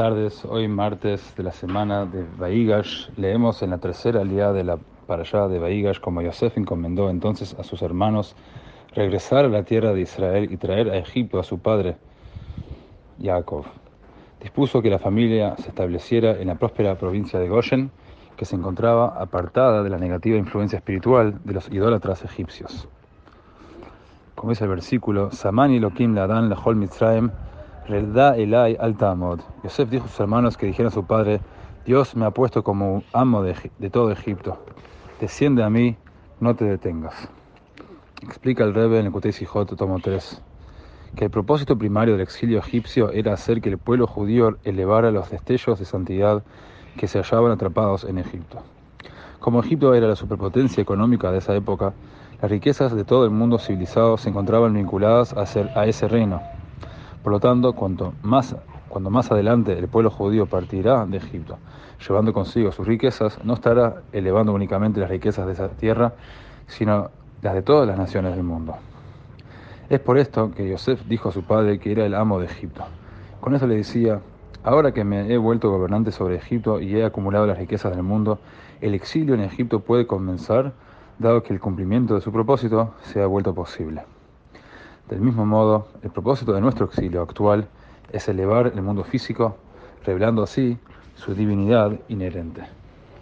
tardes. Hoy martes de la semana de Baigash leemos en la tercera día de la para allá de Baigash como Yosef encomendó entonces a sus hermanos regresar a la tierra de Israel y traer a Egipto a su padre Jacob. Dispuso que la familia se estableciera en la próspera provincia de Goshen, que se encontraba apartada de la negativa influencia espiritual de los idólatras egipcios. Como dice el versículo, Samani Lokim Ladan Elai Alta Amod. Yosef dijo a sus hermanos que dijeron a su padre, Dios me ha puesto como amo de, todo Egipto. Desciende a mí, no te detengas. Explica el Rebbe en el Kutei tomo 3, que el propósito primario del exilio egipcio era hacer que el pueblo judío elevara los destellos de santidad que se hallaban atrapados en Egipto. Como Egipto era la superpotencia económica de esa época, las riquezas de todo el mundo civilizado se encontraban vinculadas a ese reino por lo tanto, cuanto más, cuando más adelante el pueblo judío partirá de Egipto, llevando consigo sus riquezas, no estará elevando únicamente las riquezas de esa tierra, sino las de todas las naciones del mundo. Es por esto que Yosef dijo a su padre que era el amo de Egipto. Con eso le decía, ahora que me he vuelto gobernante sobre Egipto y he acumulado las riquezas del mundo, el exilio en Egipto puede comenzar, dado que el cumplimiento de su propósito se ha vuelto posible. Del mismo modo, el propósito de nuestro exilio actual es elevar el mundo físico, revelando así su divinidad inherente.